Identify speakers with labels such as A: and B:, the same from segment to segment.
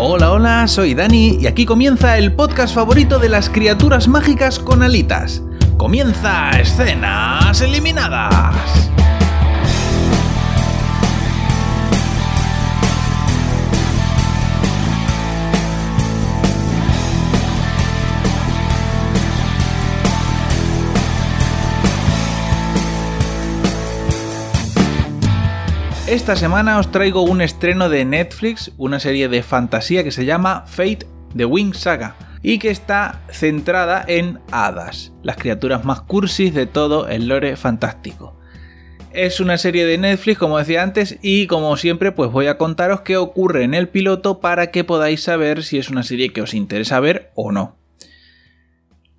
A: Hola, hola, soy Dani y aquí comienza el podcast favorito de las criaturas mágicas con alitas. Comienza Escenas Eliminadas. Esta semana os traigo un estreno de Netflix, una serie de fantasía que se llama Fate The Wing Saga y que está centrada en hadas, las criaturas más cursis de todo el lore fantástico. Es una serie de Netflix, como decía antes, y como siempre, pues voy a contaros qué ocurre en el piloto para que podáis saber si es una serie que os interesa ver o no.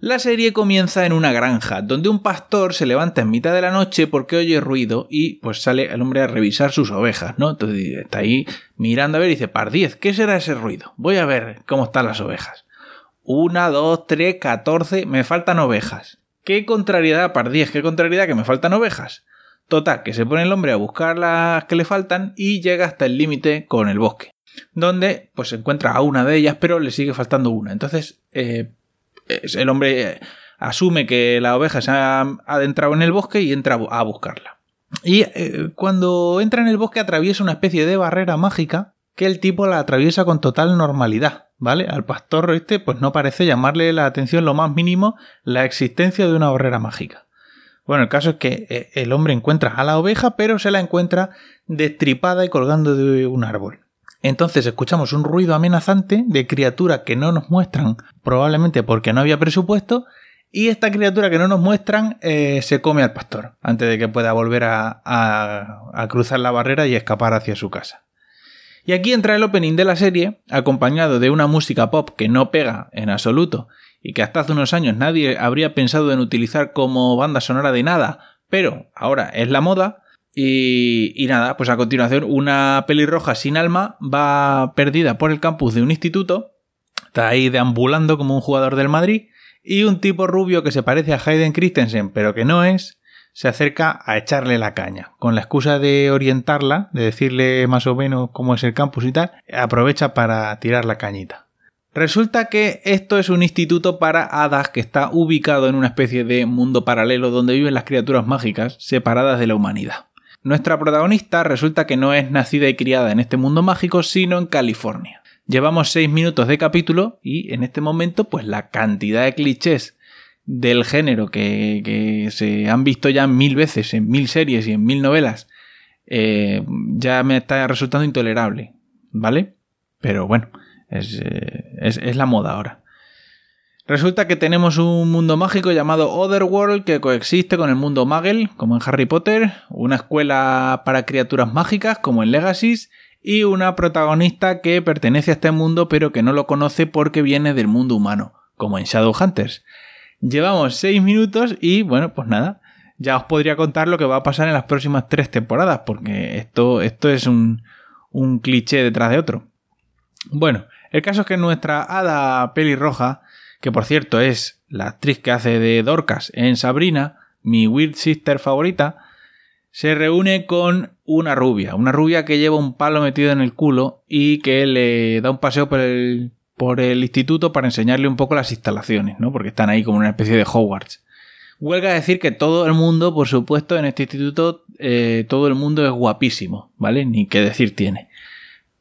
A: La serie comienza en una granja, donde un pastor se levanta en mitad de la noche porque oye ruido y pues sale el hombre a revisar sus ovejas, ¿no? Entonces está ahí mirando a ver y dice, Pardiez, ¿qué será ese ruido? Voy a ver cómo están las ovejas. Una, dos, tres, catorce, me faltan ovejas. ¿Qué contrariedad, Pardiez? ¿Qué contrariedad que me faltan ovejas? Total, que se pone el hombre a buscar las que le faltan y llega hasta el límite con el bosque, donde pues encuentra a una de ellas, pero le sigue faltando una. Entonces, eh, el hombre asume que la oveja se ha adentrado en el bosque y entra a buscarla. Y eh, cuando entra en el bosque atraviesa una especie de barrera mágica que el tipo la atraviesa con total normalidad, ¿vale? Al pastor este pues no parece llamarle la atención lo más mínimo la existencia de una barrera mágica. Bueno, el caso es que eh, el hombre encuentra a la oveja, pero se la encuentra destripada y colgando de un árbol. Entonces escuchamos un ruido amenazante de criaturas que no nos muestran, probablemente porque no había presupuesto, y esta criatura que no nos muestran eh, se come al pastor antes de que pueda volver a, a, cruzar la barrera y escapar hacia su casa. Y aquí entra el opening de la serie, acompañado de una música pop que no pega en absoluto y que hasta hace unos años nadie habría pensado en utilizar como banda sonora de nada, pero ahora es la moda, y, nada, pues a continuación una pelirroja sin alma va perdida por el campus de un instituto, está ahí deambulando como un jugador del Madrid, y un tipo rubio que se parece a Hayden Christensen, pero que no es, se acerca a echarle la caña. Con la excusa de orientarla, de decirle más o menos cómo es el campus y tal, aprovecha para tirar la cañita. Resulta que esto es un instituto para hadas que está ubicado en una especie de mundo paralelo donde viven las criaturas mágicas separadas de la humanidad. Nuestra protagonista resulta que no es nacida y criada en este mundo mágico, sino en California. Llevamos 6 minutos de capítulo y en este momento, pues la cantidad de clichés del género que, se han visto ya mil veces, en mil series y en mil novelas, eh, ya me está resultando intolerable, ¿vale? Pero bueno, es, eh, es la moda ahora. Resulta que tenemos un mundo mágico llamado Otherworld que coexiste con el mundo Magel, como en Harry Potter, una escuela para criaturas mágicas, como en Legacy, y una protagonista que pertenece a este mundo pero que no lo conoce porque viene del mundo humano, como en Shadowhunters. Llevamos 6 minutos y bueno, pues nada, ya os podría contar lo que va a pasar en las próximas 3 temporadas, porque esto, esto es un, un cliché detrás de otro. Bueno, el caso es que nuestra hada pelirroja que por cierto es la actriz que hace de Dorcas en Sabrina, mi Weird Sister favorita, se reúne con una rubia, una rubia que lleva un palo metido en el culo y que le da un paseo por el, por el instituto para enseñarle un poco las instalaciones, ¿no? Porque están ahí como una especie de Hogwarts. Huelga decir que todo el mundo, por supuesto, en este instituto, eh, todo el mundo es guapísimo, ¿vale? Ni qué decir tiene.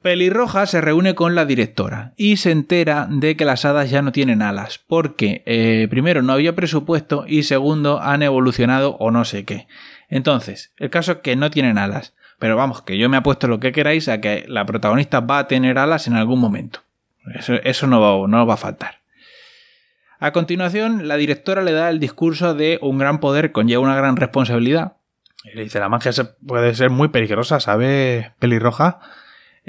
A: Pelirroja se reúne con la directora y se entera de que las hadas ya no tienen alas, porque eh, primero no había presupuesto y segundo han evolucionado o no sé qué. Entonces, el caso es que no tienen alas, pero vamos, que yo me apuesto lo que queráis a que la protagonista va a tener alas en algún momento. Eso, no, va, no va a faltar. A continuación, la directora le da el discurso de un gran poder conlleva una gran responsabilidad. Le dice, la magia puede ser muy peligrosa, ¿sabes, pelirroja?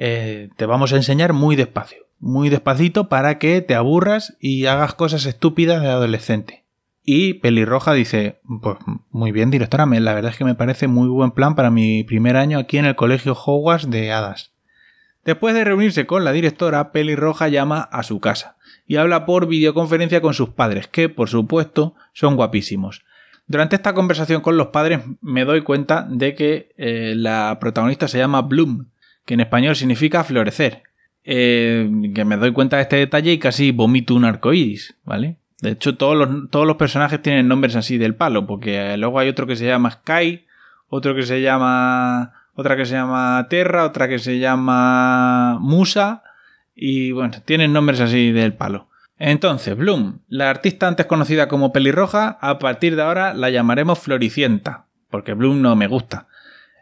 A: Eh, te vamos a enseñar muy despacio, muy despacito para que te aburras y hagas cosas estúpidas de adolescente. Y Pelirroja dice, pues muy bien, directora, la verdad es que me parece muy buen plan para mi primer año aquí en el colegio Hogwarts de Hadas. Después de reunirse con la directora, Pelirroja llama a su casa y habla por videoconferencia con sus padres, que por supuesto son guapísimos. Durante esta conversación con los padres me doy cuenta de que eh, la protagonista se llama Bloom, que en español significa florecer. eh, que me doy cuenta de este detalle y casi vomito un arcoíris, ¿vale? De hecho, todos los, todos los personajes tienen nombres así del palo, porque luego hay otro que se llama Sky, otro que se llama. otra que se llama Terra, otra que se llama Musa, y bueno, tienen nombres así del palo. Entonces, Bloom, la artista antes conocida como pelirroja, a partir de ahora la llamaremos Floricienta, porque Bloom no me gusta.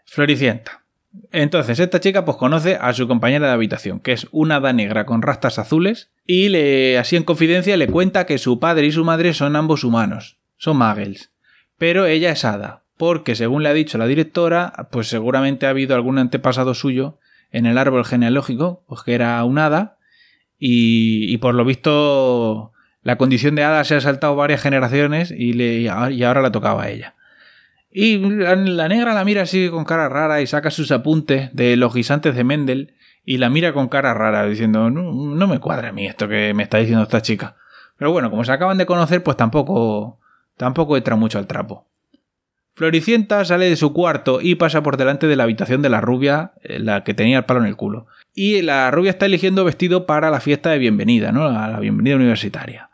A: Floricienta. Entonces, esta chica pues conoce a su compañera de habitación, que es una hada negra con rastas azules, y le, así en confidencia le cuenta que su padre y su madre son ambos humanos, son muggles. Pero ella es hada, porque según le ha dicho la directora, pues seguramente ha habido algún antepasado suyo en el árbol genealógico, pues que era un hada, y, por lo visto la condición de hada se ha saltado varias generaciones y, le, y ahora la tocaba a ella. Y la, negra la mira así con cara rara y saca sus apuntes de los guisantes de Mendel y la mira con cara rara diciendo no, me cuadra a mí esto que me está diciendo esta chica. Pero bueno, como se acaban de conocer, pues tampoco tampoco entra mucho al trapo. Floricienta sale de su cuarto y pasa por delante de la habitación de la rubia, eh, la que tenía el palo en el culo. Y la rubia está eligiendo vestido para la fiesta de bienvenida, ¿no? A la bienvenida universitaria.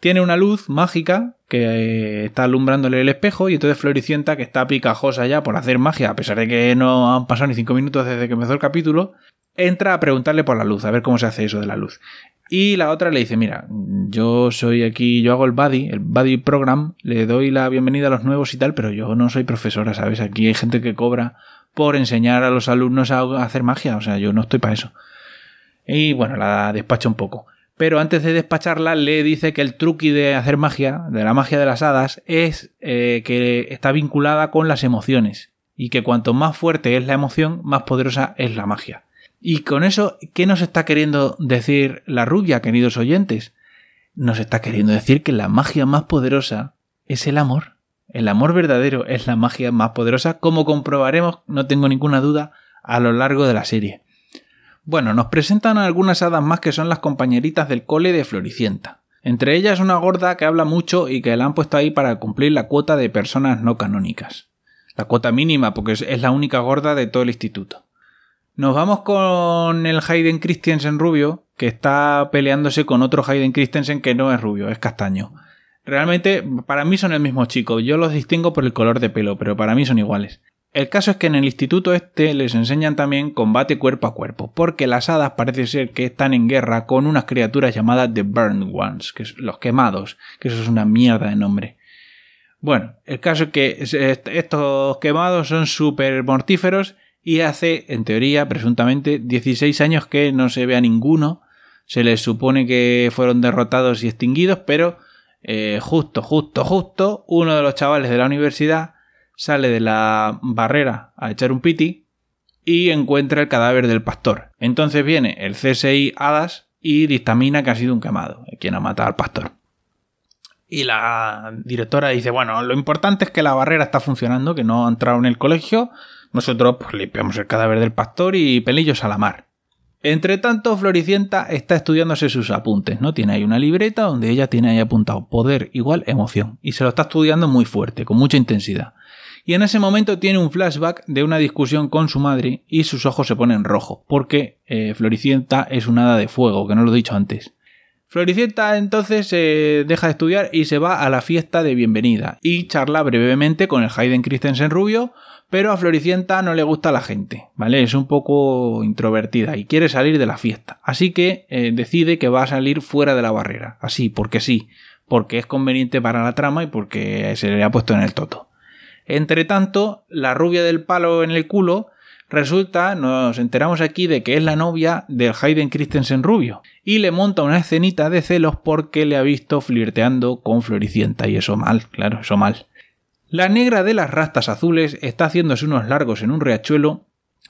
A: Tiene una luz mágica que eh, está alumbrándole el espejo y entonces Floricienta, que está picajosa ya por hacer magia, a pesar de que no han pasado ni cinco minutos desde que empezó el capítulo, entra a preguntarle por la luz, a ver cómo se hace eso de la luz. Y la otra le dice, mira, yo soy aquí, yo hago el buddy, el buddy program, le doy la bienvenida a los nuevos y tal, pero yo no soy profesora, ¿sabes? Aquí hay gente que cobra por enseñar a los alumnos a hacer magia, o sea, yo no estoy para eso. Y bueno, la despacha un poco pero antes de despacharla le dice que el truqui de hacer magia, de la magia de las hadas, es eh, que está vinculada con las emociones y que cuanto más fuerte es la emoción, más poderosa es la magia. Y con eso, ¿qué nos está queriendo decir la rubia, queridos oyentes? Nos está queriendo decir que la magia más poderosa es el amor. El amor verdadero es la magia más poderosa, como comprobaremos, no tengo ninguna duda, a lo largo de la serie. Bueno, nos presentan algunas hadas más que son las compañeritas del cole de Floricienta. Entre ellas una gorda que habla mucho y que la han puesto ahí para cumplir la cuota de personas no canónicas. La cuota mínima, porque es la única gorda de todo el instituto. Nos vamos con el Hayden Christensen rubio, que está peleándose con otro Hayden Christensen que no es rubio, es castaño. Realmente, para mí son el mismo chico, yo los distingo por el color de pelo, pero para mí son iguales. El caso es que en el instituto este les enseñan también combate cuerpo a cuerpo, porque las hadas parece ser que están en guerra con unas criaturas llamadas The Burned Ones, que son los quemados, que eso es una mierda de nombre. Bueno, el caso es que estos quemados son súper mortíferos y hace, en teoría, presuntamente, 16 años que no se ve a ninguno. Se les supone que fueron derrotados y extinguidos, pero eh, justo, justo, justo, uno de los chavales de la universidad sale de la barrera a echar un piti y encuentra el cadáver del pastor. Entonces viene el CSI Hadas y dictamina que ha sido un quemado, quien ha matado al pastor. Y la directora dice, bueno, lo importante es que la barrera está funcionando, que no ha entrado en el colegio. Nosotros pues, limpiamos el cadáver del pastor y pelillos a la mar. Entre tanto, Floricienta está estudiándose sus apuntes, ¿no? Tiene ahí una libreta donde ella tiene ahí apuntado poder igual emoción. Y se lo está estudiando muy fuerte, con mucha intensidad y en ese momento tiene un flashback de una discusión con su madre y sus ojos se ponen rojos, porque eh, Floricienta es un hada de fuego, que no lo he dicho antes. Floricienta entonces se deja de estudiar y se va a la fiesta de bienvenida y charla brevemente con el Hayden Christensen rubio, pero a Floricienta no le gusta la gente, ¿vale? Es un poco introvertida y quiere salir de la fiesta, así que eh, decide que va a salir fuera de la barrera, así, porque sí, porque es conveniente para la trama y porque se le ha puesto en el toto. Entre tanto, la rubia del palo en el culo resulta, nos enteramos aquí de que es la novia del Hayden Christensen rubio y le monta una escenita de celos porque le ha visto flirteando con Floricienta y eso mal, claro, eso mal. La negra de las rastas azules está haciéndose unos largos en un riachuelo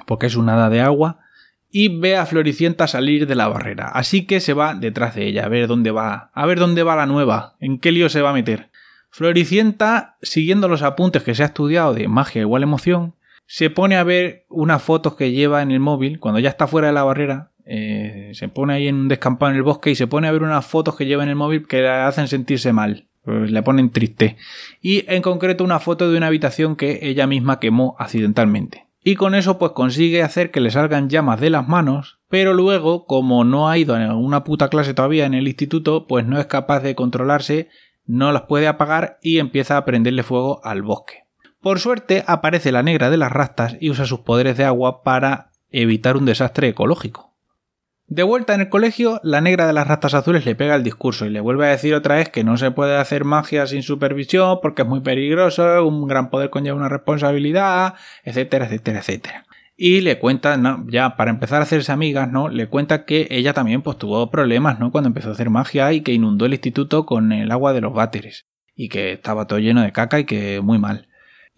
A: porque es un hada de agua y ve a Floricienta salir de la barrera, así que se va detrás de ella a ver dónde va, a ver dónde va la nueva, en qué lío se va a meter. Floricienta, siguiendo los apuntes que se ha estudiado de magia igual emoción, se pone a ver unas fotos que lleva en el móvil, cuando ya está fuera de la barrera, eh, se pone ahí en un descampado en el bosque y se pone a ver unas fotos que lleva en el móvil que le hacen sentirse mal, pues le ponen triste. Y en concreto una foto de una habitación que ella misma quemó accidentalmente. y con eso pues consigue hacer que le salgan llamas de las manos, pero luego, como no ha ido a una puta clase todavía en el instituto, pues no es capaz de controlarse, no las puede apagar y empieza a prenderle fuego al bosque. Por suerte aparece la negra de las rastas y usa sus poderes de agua para evitar un desastre ecológico. De vuelta en el colegio, la negra de las rastas azules le pega el discurso y le vuelve a decir otra vez que no se puede hacer magia sin supervisión porque es muy peligroso, un gran poder conlleva una responsabilidad, etcétera, etcétera, etcétera. Y le cuenta, ya para empezar a hacerse amigas, ¿no? Le cuenta que ella también pues tuvo problemas, ¿no? Cuando empezó a hacer magia y que inundó el instituto con el agua de los váteres. Y que estaba todo lleno de caca y que muy mal.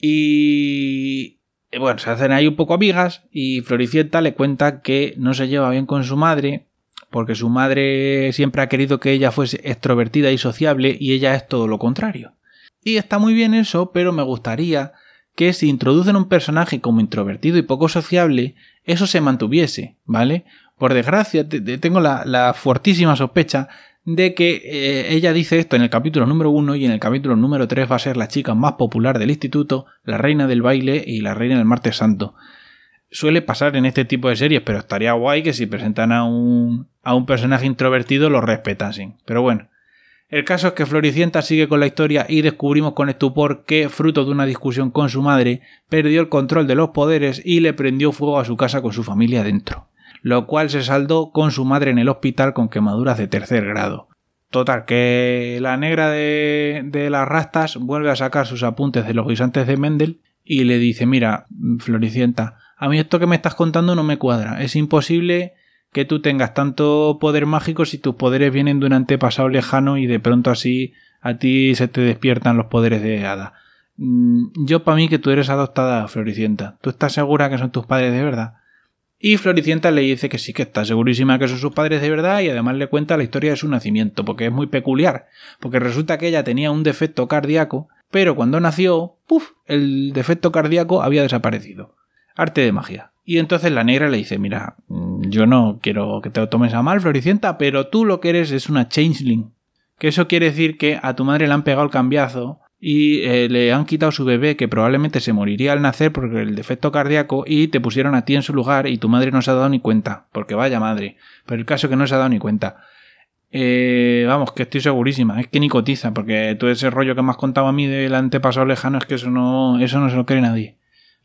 A: Y, eh, bueno, se hacen ahí un poco amigas y Floricienta le cuenta que no se lleva bien con su madre porque su madre siempre ha querido que ella fuese extrovertida y sociable y ella es todo lo contrario. Y está muy bien eso, pero me gustaría que si introducen un personaje como introvertido y poco sociable, eso se mantuviese, ¿vale? Por desgracia, tengo la, fuertísima sospecha de que eh, ella dice esto en el capítulo número 1 y en el capítulo número 3 va a ser la chica más popular del instituto, la reina del baile y la reina del martes santo. Suele pasar en este tipo de series, pero estaría guay que si presentan a un, a un personaje introvertido lo respetasen. Pero bueno, el caso es que Floricienta sigue con la historia y descubrimos con estupor que, fruto de una discusión con su madre, perdió el control de los poderes y le prendió fuego a su casa con su familia dentro lo cual se saldó con su madre en el hospital con quemaduras de tercer grado. Total, que la negra de, de las rastas vuelve a sacar sus apuntes de los guisantes de Mendel y le dice, mira, Floricienta, a mí esto que me estás contando no me cuadra. Es imposible que tú tengas tanto poder mágico si tus poderes vienen de un antepasado lejano y de pronto así a ti se te despiertan los poderes de hada. Mm, yo para mí que tú eres adoptada, Floricienta. ¿Tú estás segura que son tus padres de verdad? Y Floricienta le dice que sí, que está segurísima que son sus padres de verdad y además le cuenta la historia de su nacimiento, porque es muy peculiar, porque resulta que ella tenía un defecto cardíaco, pero cuando nació, ¡puf!, el defecto cardíaco había desaparecido. Arte de magia. Y entonces la negra le dice, mira, mm, yo no quiero que te lo tomes a mal, Floricienta, pero tú lo que eres es una changeling. Que eso quiere decir que a tu madre le han pegado el cambiazo y eh, le han quitado su bebé que probablemente se moriría al nacer por el defecto cardíaco y te pusieron a ti en su lugar y tu madre no se ha dado ni cuenta, porque vaya madre, pero el caso es que no se ha dado ni cuenta. Eh, vamos, que estoy segurísima, es que ni cotiza, porque todo ese rollo que me has contado a mí del antepasado lejano es que eso no, eso no se lo cree nadie.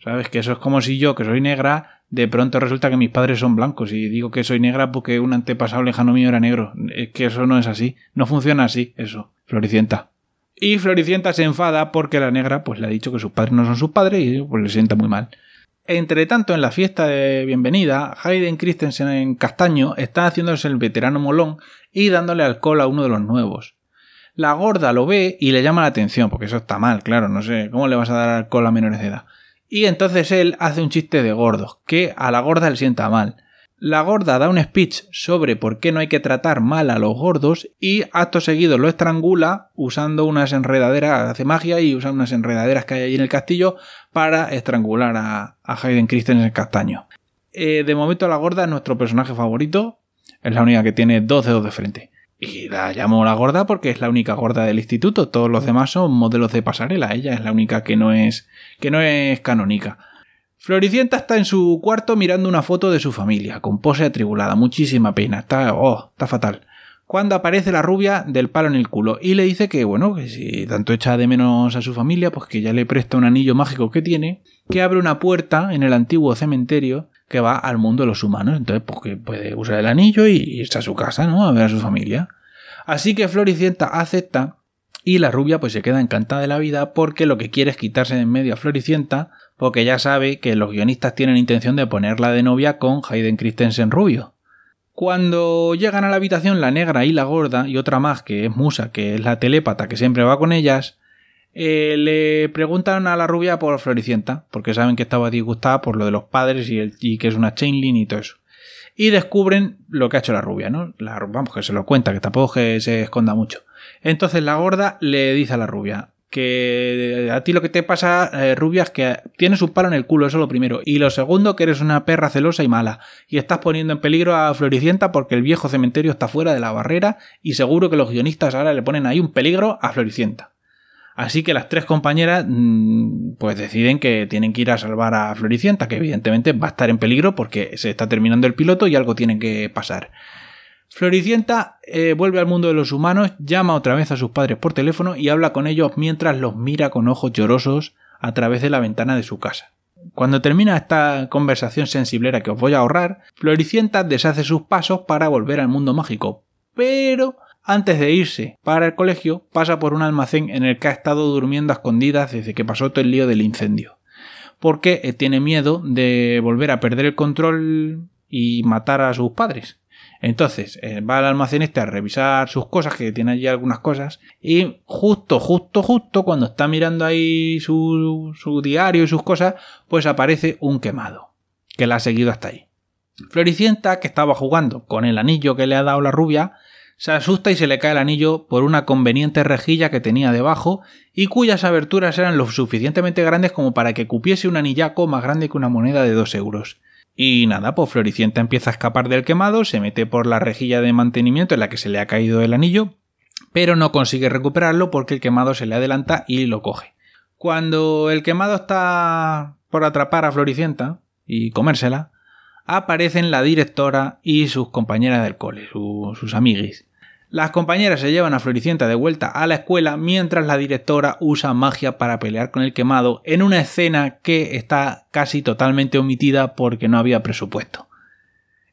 A: ¿Sabes? Que eso es como si yo, que soy negra, de pronto resulta que mis padres son blancos y digo que soy negra porque un antepasado lejano mío era negro. Es que eso no es así, no funciona así, eso, Floricienta. Y Floricienta se enfada porque la negra pues le ha dicho que sus padres no son sus padres y pues le sienta muy mal. Entre tanto, en la fiesta de bienvenida, Hayden Christensen en Castaño está haciéndose el veterano molón y dándole alcohol a uno de los nuevos. La gorda lo ve y le llama la atención, porque eso está mal, claro, no sé, ¿cómo le vas a dar alcohol a menores de edad? Y entonces él hace un chiste de gordos, que a la gorda le sienta mal. La gorda da un speech sobre por qué no hay que tratar mal a los gordos y acto seguido lo estrangula usando unas enredaderas, hace magia y usa unas enredaderas que hay allí en el castillo para estrangular a, Hayden Christensen en el castaño. Eh, de momento la gorda es nuestro personaje favorito, es la única que tiene dos dedos de frente. Y la llamo la gorda porque es la única gorda del instituto, todos los demás son modelos de pasarela, ella es la única que no es, que no es canónica. Floricienta está en su cuarto mirando una foto de su familia, con pose atribulada, muchísima pena, está, oh, está fatal. Cuando aparece la rubia del palo en el culo y le dice que, bueno, que si tanto echa de menos a su familia, pues que ya le presta un anillo mágico que tiene, que abre una puerta en el antiguo cementerio que va al mundo de los humanos. Entonces, pues que puede usar el anillo y irse a su casa, ¿no? A ver a su familia. Así que Floricienta acepta y la rubia pues se queda encantada de la vida porque lo que quiere es quitarse de en medio a Floricienta porque ya sabe que los guionistas tienen intención de ponerla de novia con Hayden Christensen rubio. Cuando llegan a la habitación la negra y la gorda y otra más que es Musa, que es la telépata que siempre va con ellas, eh, le preguntan a la rubia por Floricienta, porque saben que estaba disgustada por lo de los padres y, el, que es una chainling y todo eso. Y descubren lo que ha hecho la rubia, ¿no? La, vamos, que se lo cuenta, que tampoco se esconda mucho. Entonces la gorda le dice a la rubia, que a ti lo que te pasa, eh, rubia, es que tienes un palo en el culo, eso es lo primero. Y lo segundo, que eres una perra celosa y mala. Y estás poniendo en peligro a Floricienta porque el viejo cementerio está fuera de la barrera y seguro que los guionistas ahora le ponen ahí un peligro a Floricienta. Así que las tres compañeras mm, pues deciden que tienen que ir a salvar a Floricienta, que evidentemente va a estar en peligro porque se está terminando el piloto y algo tiene que pasar. Floricienta eh, vuelve al mundo de los humanos, llama otra vez a sus padres por teléfono y habla con ellos mientras los mira con ojos llorosos a través de la ventana de su casa. Cuando termina esta conversación sensiblera que os voy a ahorrar, Floricienta deshace sus pasos para volver al mundo mágico, pero antes de irse para el colegio pasa por un almacén en el que ha estado durmiendo a escondidas desde que pasó todo el lío del incendio, porque eh, tiene miedo de volver a perder el control y matar a sus padres. Entonces eh, va al almacén este a revisar sus cosas, que tiene allí algunas cosas, y justo, justo, justo cuando está mirando ahí su, su diario y sus cosas, pues aparece un quemado, que la ha seguido hasta ahí. Floricienta, que estaba jugando con el anillo que le ha dado la rubia, se asusta y se le cae el anillo por una conveniente rejilla que tenía debajo y cuyas aberturas eran lo suficientemente grandes como para que cupiese un anillaco más grande que una moneda de dos euros. Y nada, pues Floricienta empieza a escapar del quemado, se mete por la rejilla de mantenimiento en la que se le ha caído el anillo, pero no consigue recuperarlo porque el quemado se le adelanta y lo coge. Cuando el quemado está por atrapar a Floricienta y comérsela, aparecen la directora y sus compañeras del cole, sus amiguis. Las compañeras se llevan a Floricienta de vuelta a la escuela mientras la directora usa magia para pelear con el quemado en una escena que está casi totalmente omitida porque no había presupuesto.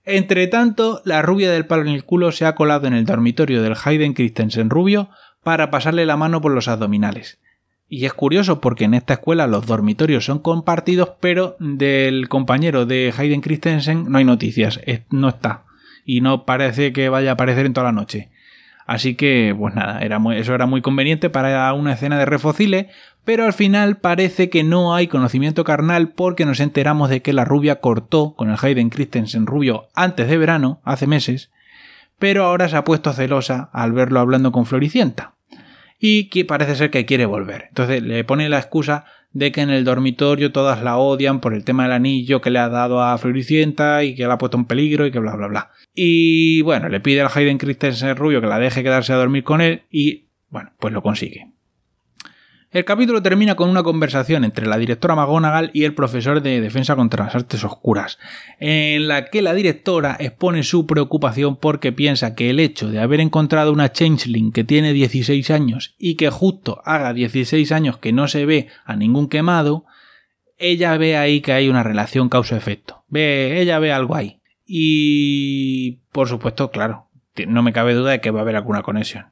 A: Entre tanto, la rubia del palo en el culo se ha colado en el dormitorio del Hayden Christensen rubio para pasarle la mano por los abdominales. Y es curioso porque en esta escuela los dormitorios son compartidos, pero del compañero de Hayden Christensen no hay noticias, no está. Y no parece que vaya a aparecer en toda la noche. Así que, pues nada, era eso era muy conveniente para una escena de refocile, pero al final parece que no hay conocimiento carnal porque nos enteramos de que la rubia cortó con el Hayden Christensen rubio antes de verano, hace meses, pero ahora se ha puesto celosa al verlo hablando con Floricienta y que parece ser que quiere volver. Entonces le pone la excusa de que en el dormitorio todas la odian por el tema del anillo que le ha dado a Floricienta y que la ha puesto en peligro y que bla bla bla. Y bueno, le pide al Hayden Christensen rubio que la deje quedarse a dormir con él y bueno, pues lo consigue. El capítulo termina con una conversación entre la directora McGonagall y el profesor de Defensa contra las Artes Oscuras, en la que la directora expone su preocupación porque piensa que el hecho de haber encontrado una Changeling que tiene 16 años y que justo haga 16 años que no se ve a ningún quemado, ella ve ahí que hay una relación causa-efecto. Ve, ella ve algo ahí. Y por supuesto, claro, no me cabe duda de que va a haber alguna conexión.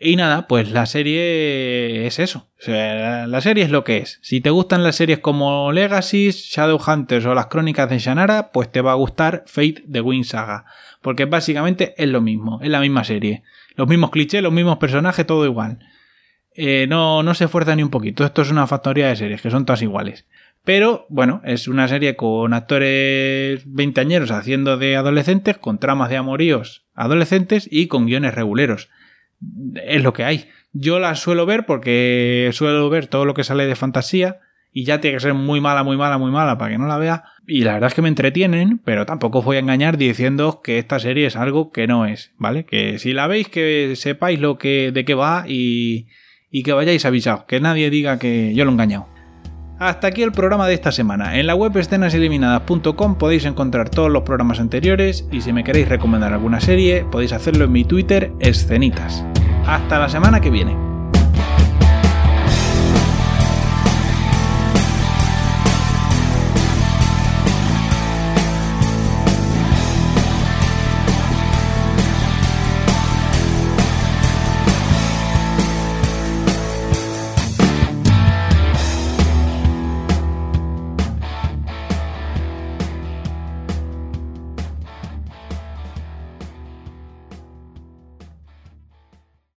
A: Y nada, pues la serie es eso. La serie es lo que es. Si te gustan las series como Legacy, Shadowhunters o las crónicas de Shannara, pues te va a gustar Fate The Wing Saga. Porque básicamente es lo mismo, es la misma serie. Los mismos clichés, los mismos personajes, todo igual. Eh, no, no se esfuerza ni un poquito. Esto es una factoría de series, que son todas iguales. Pero, bueno, es una serie con actores veinteañeros haciendo de adolescentes, con tramas de amoríos adolescentes y con guiones reguleros es lo que hay. Yo la suelo ver porque suelo ver todo lo que sale de fantasía y ya tiene que ser muy mala, muy mala, muy mala para que no la vea. Y la verdad es que me entretienen, pero tampoco os voy a engañar diciendo que esta serie es algo que no es, ¿vale? Que si la veis, que sepáis lo que, de qué va y, y que vayáis avisados, que nadie diga que yo lo he engañado. Hasta aquí el programa de esta semana. En la web escenaseliminadas.com podéis encontrar todos los programas anteriores y si me queréis recomendar alguna serie podéis hacerlo en mi Twitter escenitas. Hasta la semana que viene.